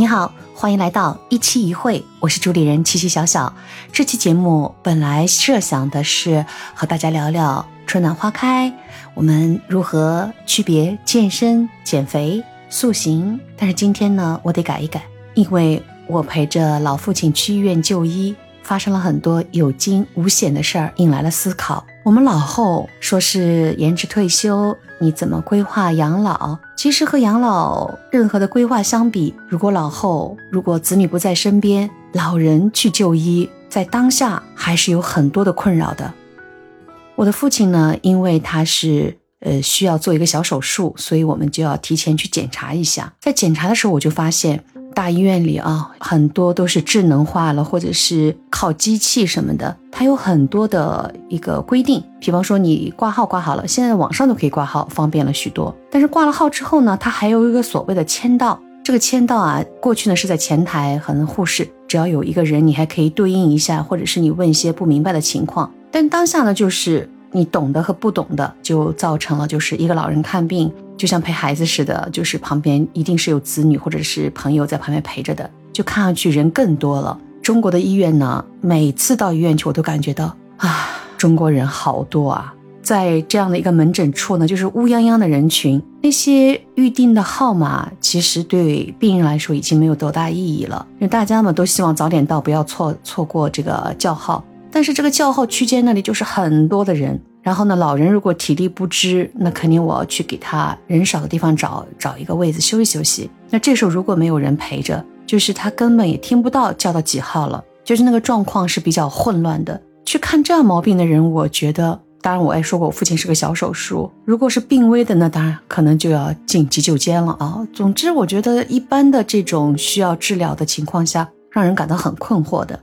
你好，欢迎来到一期一会，我是主理人七七小小。这期节目本来设想的是和大家聊聊春暖花开，我们如何区别健身、减肥、塑形。但是今天呢，我得改一改，因为我陪着老父亲去医院就医，发生了很多有惊无险的事儿，引来了思考。我们老后说是延迟退休，你怎么规划养老？其实和养老任何的规划相比，如果老后如果子女不在身边，老人去就医，在当下还是有很多的困扰的。我的父亲呢，因为他是呃需要做一个小手术，所以我们就要提前去检查一下。在检查的时候，我就发现。大医院里啊，很多都是智能化了，或者是靠机器什么的，它有很多的一个规定。比方说，你挂号挂好了，现在网上都可以挂号，方便了许多。但是挂了号之后呢，它还有一个所谓的签到。这个签到啊，过去呢是在前台，和护士只要有一个人，你还可以对应一下，或者是你问一些不明白的情况。但当下呢，就是你懂的和不懂的，就造成了就是一个老人看病。就像陪孩子似的，就是旁边一定是有子女或者是朋友在旁边陪着的，就看上去人更多了。中国的医院呢，每次到医院去，我都感觉到啊，中国人好多啊。在这样的一个门诊处呢，就是乌泱泱的人群，那些预定的号码其实对病人来说已经没有多大意义了，因为大家嘛都希望早点到，不要错错过这个叫号。但是这个叫号区间那里就是很多的人。然后呢，老人如果体力不支，那肯定我要去给他人少的地方找找一个位子休息休息。那这时候如果没有人陪着，就是他根本也听不到叫到几号了，就是那个状况是比较混乱的。去看这样毛病的人，我觉得，当然我也说过，我父亲是个小手术，如果是病危的，那当然可能就要进急救间了啊。总之，我觉得一般的这种需要治疗的情况下，让人感到很困惑的。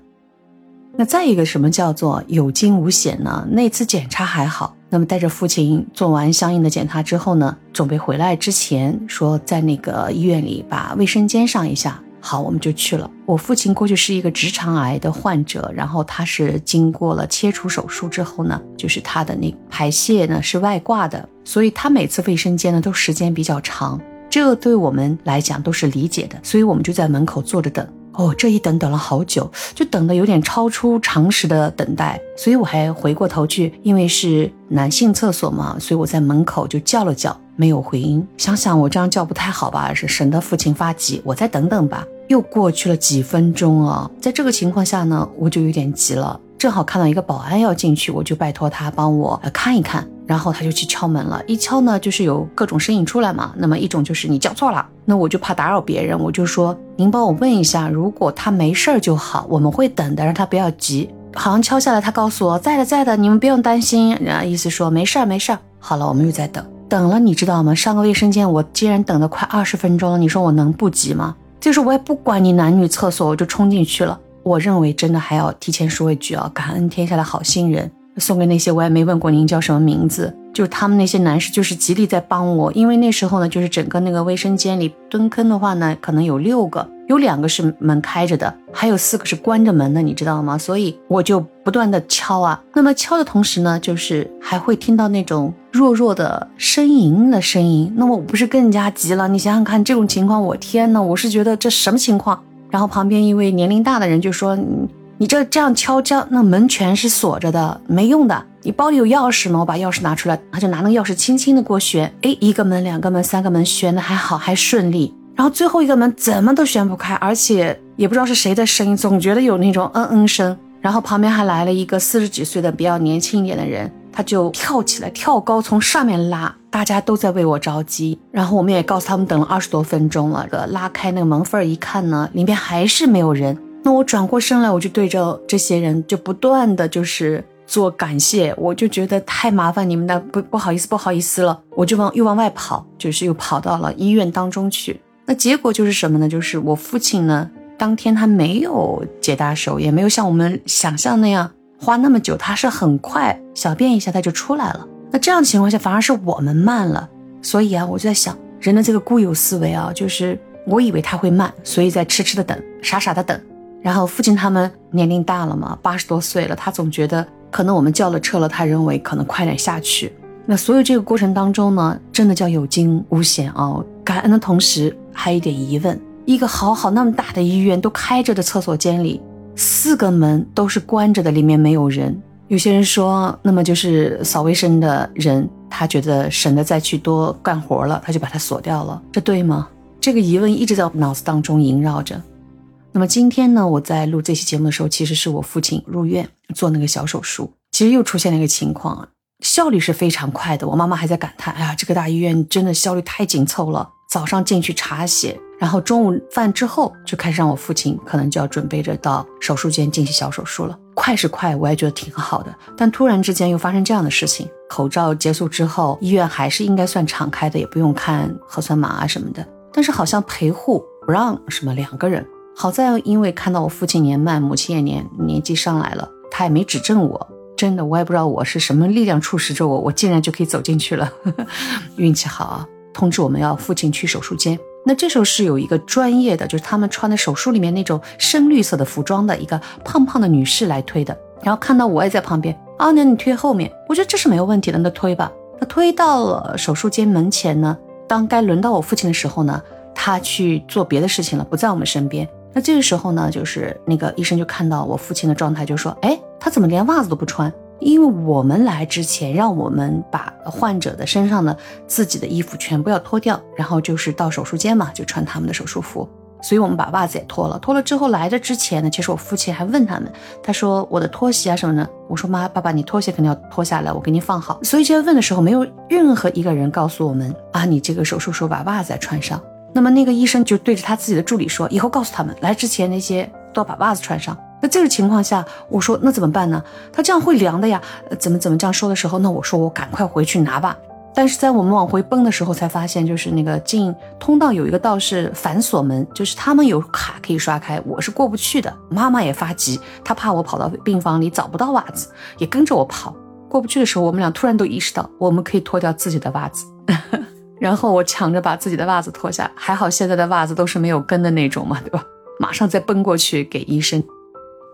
那再一个什么叫做有惊无险呢？那次检查还好，那么带着父亲做完相应的检查之后呢，准备回来之前说在那个医院里把卫生间上一下。好，我们就去了。我父亲过去是一个直肠癌的患者，然后他是经过了切除手术之后呢，就是他的那排泄呢是外挂的，所以他每次卫生间呢都时间比较长，这对我们来讲都是理解的，所以我们就在门口坐着等。哦，这一等等了好久，就等的有点超出常识的等待，所以我还回过头去，因为是男性厕所嘛，所以我在门口就叫了叫，没有回音。想想我这样叫不太好吧，是省得父亲发急，我再等等吧。又过去了几分钟啊，在这个情况下呢，我就有点急了，正好看到一个保安要进去，我就拜托他帮我看一看。然后他就去敲门了，一敲呢，就是有各种声音出来嘛。那么一种就是你叫错了，那我就怕打扰别人，我就说您帮我问一下，如果他没事儿就好，我们会等的，让他不要急。好像敲下来，他告诉我在的在的，你们不用担心。然后意思说没事儿没事儿。好了，我们又在等，等了你知道吗？上个卫生间我竟然等了快二十分钟了，你说我能不急吗？就是我也不管你男女厕所，我就冲进去了。我认为真的还要提前说一句啊，感恩天下的好心人。送给那些我也没问过您叫什么名字，就是他们那些男士，就是极力在帮我。因为那时候呢，就是整个那个卫生间里蹲坑的话呢，可能有六个，有两个是门开着的，还有四个是关着门的，你知道吗？所以我就不断的敲啊。那么敲的同时呢，就是还会听到那种弱弱的呻吟的声音。那么我不是更加急了？你想想看，这种情况，我天呐，我是觉得这什么情况？然后旁边一位年龄大的人就说。你你这这样敲敲，那门全是锁着的，没用的。你包里有钥匙吗？我把钥匙拿出来，他就拿那个钥匙轻轻的给我旋，哎，一个门、两个门、三个门，旋的还好，还顺利。然后最后一个门怎么都旋不开，而且也不知道是谁的声音，总觉得有那种嗯嗯声。然后旁边还来了一个四十几岁的比较年轻一点的人，他就跳起来，跳高从上面拉，大家都在为我着急。然后我们也告诉他们等了二十多分钟了，拉开那个门缝一看呢，里面还是没有人。那我转过身来，我就对着这些人就不断的就是做感谢，我就觉得太麻烦你们了，不不好意思不好意思了，我就往又往外跑，就是又跑到了医院当中去。那结果就是什么呢？就是我父亲呢，当天他没有解大手，也没有像我们想象那样花那么久，他是很快小便一下他就出来了。那这样情况下反而是我们慢了，所以啊，我就在想人的这个固有思维啊，就是我以为他会慢，所以在痴痴的等，傻傻的等。然后父亲他们年龄大了嘛，八十多岁了，他总觉得可能我们叫了车了，他认为可能快点下去。那所有这个过程当中呢，真的叫有惊无险哦。感恩的同时还有一点疑问，一个好好那么大的医院都开着的厕所间里，四个门都是关着的，里面没有人。有些人说，那么就是扫卫生的人，他觉得省得再去多干活了，他就把它锁掉了，这对吗？这个疑问一直在脑子当中萦绕着。那么今天呢，我在录这期节目的时候，其实是我父亲入院做那个小手术，其实又出现了一个情况，效率是非常快的。我妈妈还在感叹：“哎呀，这个大医院真的效率太紧凑了。”早上进去查血，然后中午饭之后就开始让我父亲可能就要准备着到手术间进行小手术了。快是快，我也觉得挺好的。但突然之间又发生这样的事情，口罩结束之后，医院还是应该算敞开的，也不用看核酸码啊什么的。但是好像陪护不让什么两个人。好在因为看到我父亲年迈，母亲也年年纪上来了，他也没指正我。真的，我也不知道我是什么力量促使着我，我竟然就可以走进去了，运气好啊！通知我们要父亲去手术间。那这时候是有一个专业的，就是他们穿的手术里面那种深绿色的服装的一个胖胖的女士来推的。然后看到我也在旁边，啊，那你推后面，我觉得这是没有问题的，那推吧。那推到了手术间门前呢，当该轮到我父亲的时候呢，他去做别的事情了，不在我们身边。那这个时候呢，就是那个医生就看到我父亲的状态，就说，哎，他怎么连袜子都不穿？因为我们来之前，让我们把患者的身上的自己的衣服全部要脱掉，然后就是到手术间嘛，就穿他们的手术服。所以我们把袜子也脱了。脱了之后来的之前呢，其实我父亲还问他们，他说我的拖鞋啊什么的。我说妈，爸爸，你拖鞋肯定要脱下来，我给你放好。所以这些问的时候，没有任何一个人告诉我们啊，你这个手术时候把袜子再穿上。那么那个医生就对着他自己的助理说，以后告诉他们来之前那些都要把袜子穿上。那这个情况下，我说那怎么办呢？他这样会凉的呀，怎么怎么这样说的时候，那我说我赶快回去拿吧。但是在我们往回奔的时候，才发现就是那个进通道有一个道是反锁门，就是他们有卡可以刷开，我是过不去的。妈妈也发急，她怕我跑到病房里找不到袜子，也跟着我跑过不去的时候，我们俩突然都意识到我们可以脱掉自己的袜子，然后我抢着把自己的袜子脱下，还好现在的袜子都是没有跟的那种嘛，对吧？马上再奔过去给医生。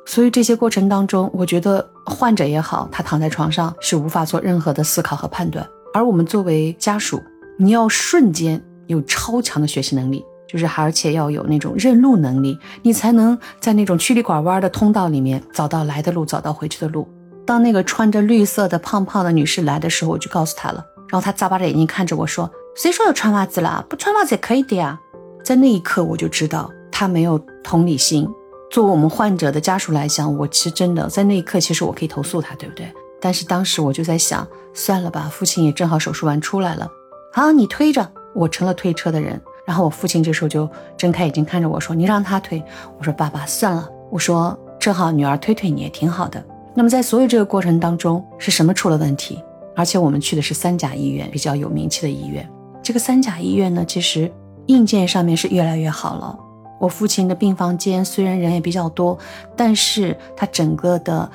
所以这些过程当中，我觉得患者也好，他躺在床上是无法做任何的思考和判断。而我们作为家属，你要瞬间有超强的学习能力，就是而且要有那种认路能力，你才能在那种曲里拐弯的通道里面找到来的路，找到回去的路。当那个穿着绿色的胖胖的女士来的时候，我就告诉她了，然后她眨巴着眼睛看着我说：“谁说要穿袜子了？不穿袜子也可以的呀。”在那一刻，我就知道她没有同理心。作为我们患者的家属来讲，我其实真的在那一刻，其实我可以投诉他，对不对？但是当时我就在想，算了吧，父亲也正好手术完出来了，好，你推着，我成了推车的人。然后我父亲这时候就睁开眼睛看着我说：“你让他推。”我说：“爸爸，算了。”我说：“正好女儿推推你也挺好的。”那么在所有这个过程当中，是什么出了问题？而且我们去的是三甲医院，比较有名气的医院。这个三甲医院呢，其实硬件上面是越来越好了。我父亲的病房间虽然人也比较多，但是他整个的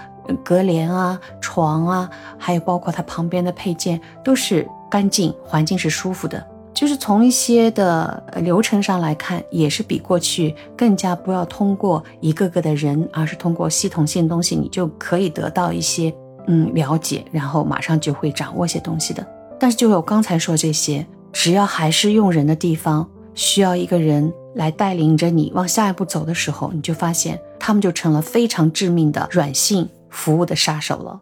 隔帘啊、床啊，还有包括他旁边的配件都是干净，环境是舒服的。就是从一些的流程上来看，也是比过去更加不要通过一个个的人，而是通过系统性东西，你就可以得到一些嗯了解，然后马上就会掌握些东西的。但是就有刚才说这些，只要还是用人的地方，需要一个人。来带领着你往下一步走的时候，你就发现他们就成了非常致命的软性服务的杀手了。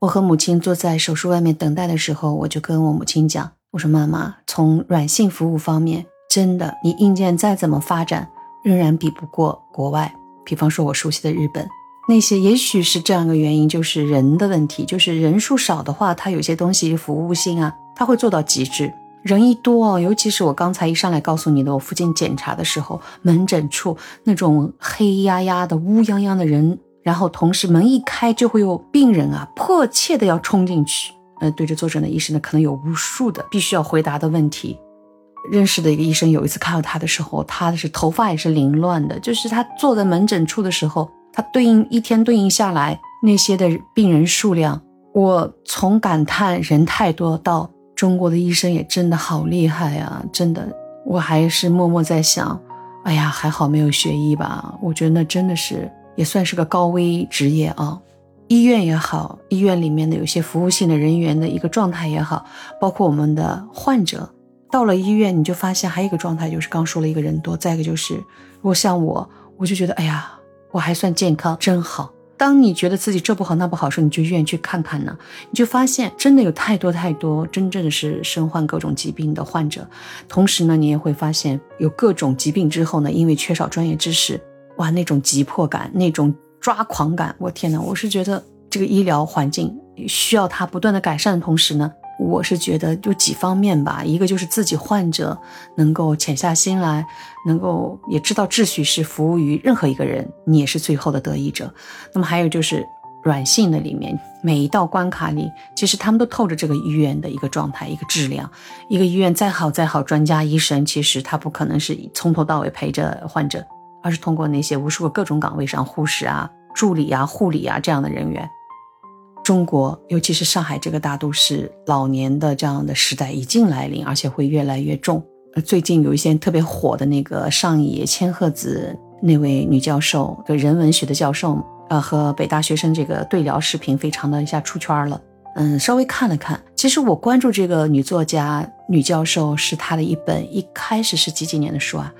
我和母亲坐在手术外面等待的时候，我就跟我母亲讲：“我说妈妈，从软性服务方面，真的，你硬件再怎么发展，仍然比不过国外。比方说，我熟悉的日本，那些也许是这样一个原因，就是人的问题，就是人数少的话，它有些东西服务性啊，它会做到极致。”人一多哦，尤其是我刚才一上来告诉你的，我附近检查的时候，门诊处那种黑压压的、乌泱泱的人，然后同时门一开，就会有病人啊，迫切的要冲进去。呃，对着坐诊的医生呢，可能有无数的必须要回答的问题。认识的一个医生有一次看到他的时候，他的是头发也是凌乱的，就是他坐在门诊处的时候，他对应一天对应下来那些的病人数量，我从感叹人太多到。中国的医生也真的好厉害啊！真的，我还是默默在想，哎呀，还好没有学医吧？我觉得那真的是也算是个高危职业啊。医院也好，医院里面的有些服务性的人员的一个状态也好，包括我们的患者，到了医院，你就发现还有一个状态，就是刚说了一个人多，再一个就是，如果像我，我就觉得，哎呀，我还算健康，真好。当你觉得自己这不好那不好时候，你就愿意去看看呢，你就发现真的有太多太多真正的是身患各种疾病的患者。同时呢，你也会发现有各种疾病之后呢，因为缺少专业知识，哇，那种急迫感，那种抓狂感，我天哪！我是觉得这个医疗环境需要它不断的改善的同时呢。我是觉得就几方面吧，一个就是自己患者能够潜下心来，能够也知道秩序是服务于任何一个人，你也是最后的得益者。那么还有就是软性的里面，每一道关卡里，其实他们都透着这个医院的一个状态、一个质量。一个医院再好再好，专家医生其实他不可能是从头到尾陪着患者，而是通过那些无数个各种岗位上护士啊、助理啊、护理啊这样的人员。中国，尤其是上海这个大都市，老年的这样的时代已经来临，而且会越来越重。最近有一些特别火的那个上野千鹤子那位女教授的人文学的教授，呃，和北大学生这个对聊视频，非常的一下出圈了。嗯，稍微看了看，其实我关注这个女作家、女教授是她的一本一开始是几几年的书啊？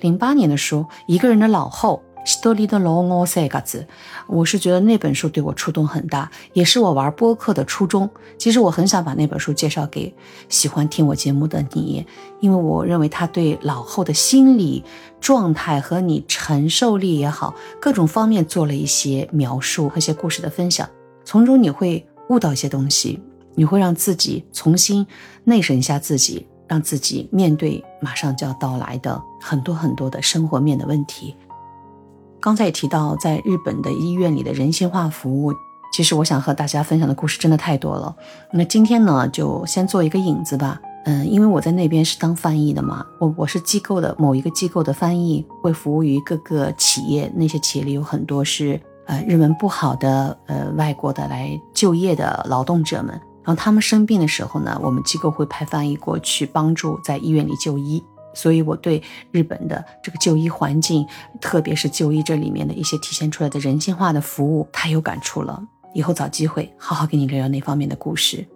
零八年的书，《一个人的老后》。斯多利的罗欧塞嘎子，我是觉得那本书对我触动很大，也是我玩播客的初衷。其实我很想把那本书介绍给喜欢听我节目的你，因为我认为它对老后的心理状态和你承受力也好，各种方面做了一些描述和一些故事的分享，从中你会悟到一些东西，你会让自己重新内省一下自己，让自己面对马上就要到来的很多很多的生活面的问题。刚才也提到，在日本的医院里的人性化服务，其实我想和大家分享的故事真的太多了。那今天呢，就先做一个引子吧。嗯，因为我在那边是当翻译的嘛，我我是机构的某一个机构的翻译，会服务于各个企业。那些企业里有很多是呃日文不好的呃外国的来就业的劳动者们，然后他们生病的时候呢，我们机构会派翻译过去帮助在医院里就医。所以，我对日本的这个就医环境，特别是就医这里面的一些体现出来的人性化的服务，太有感触了。以后找机会好好跟你聊聊那方面的故事。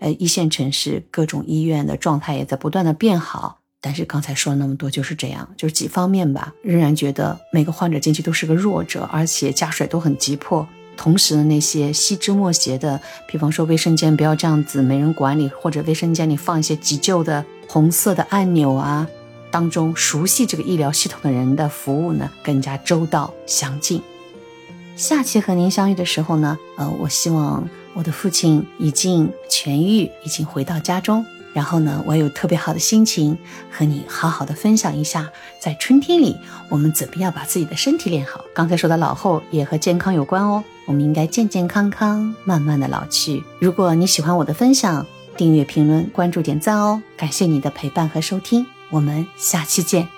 呃，一线城市各种医院的状态也在不断的变好，但是刚才说了那么多，就是这样，就是几方面吧，仍然觉得每个患者进去都是个弱者，而且家属都很急迫。同时呢，那些细枝末节的，比方说卫生间不要这样子没人管理，或者卫生间里放一些急救的。红色的按钮啊，当中熟悉这个医疗系统的人的服务呢，更加周到详尽。下期和您相遇的时候呢，呃，我希望我的父亲已经痊愈，已经回到家中，然后呢，我有特别好的心情和你好好的分享一下，在春天里我们怎么样把自己的身体练好。刚才说的老后也和健康有关哦，我们应该健健康康，慢慢的老去。如果你喜欢我的分享，订阅、评论、关注、点赞哦！感谢你的陪伴和收听，我们下期见。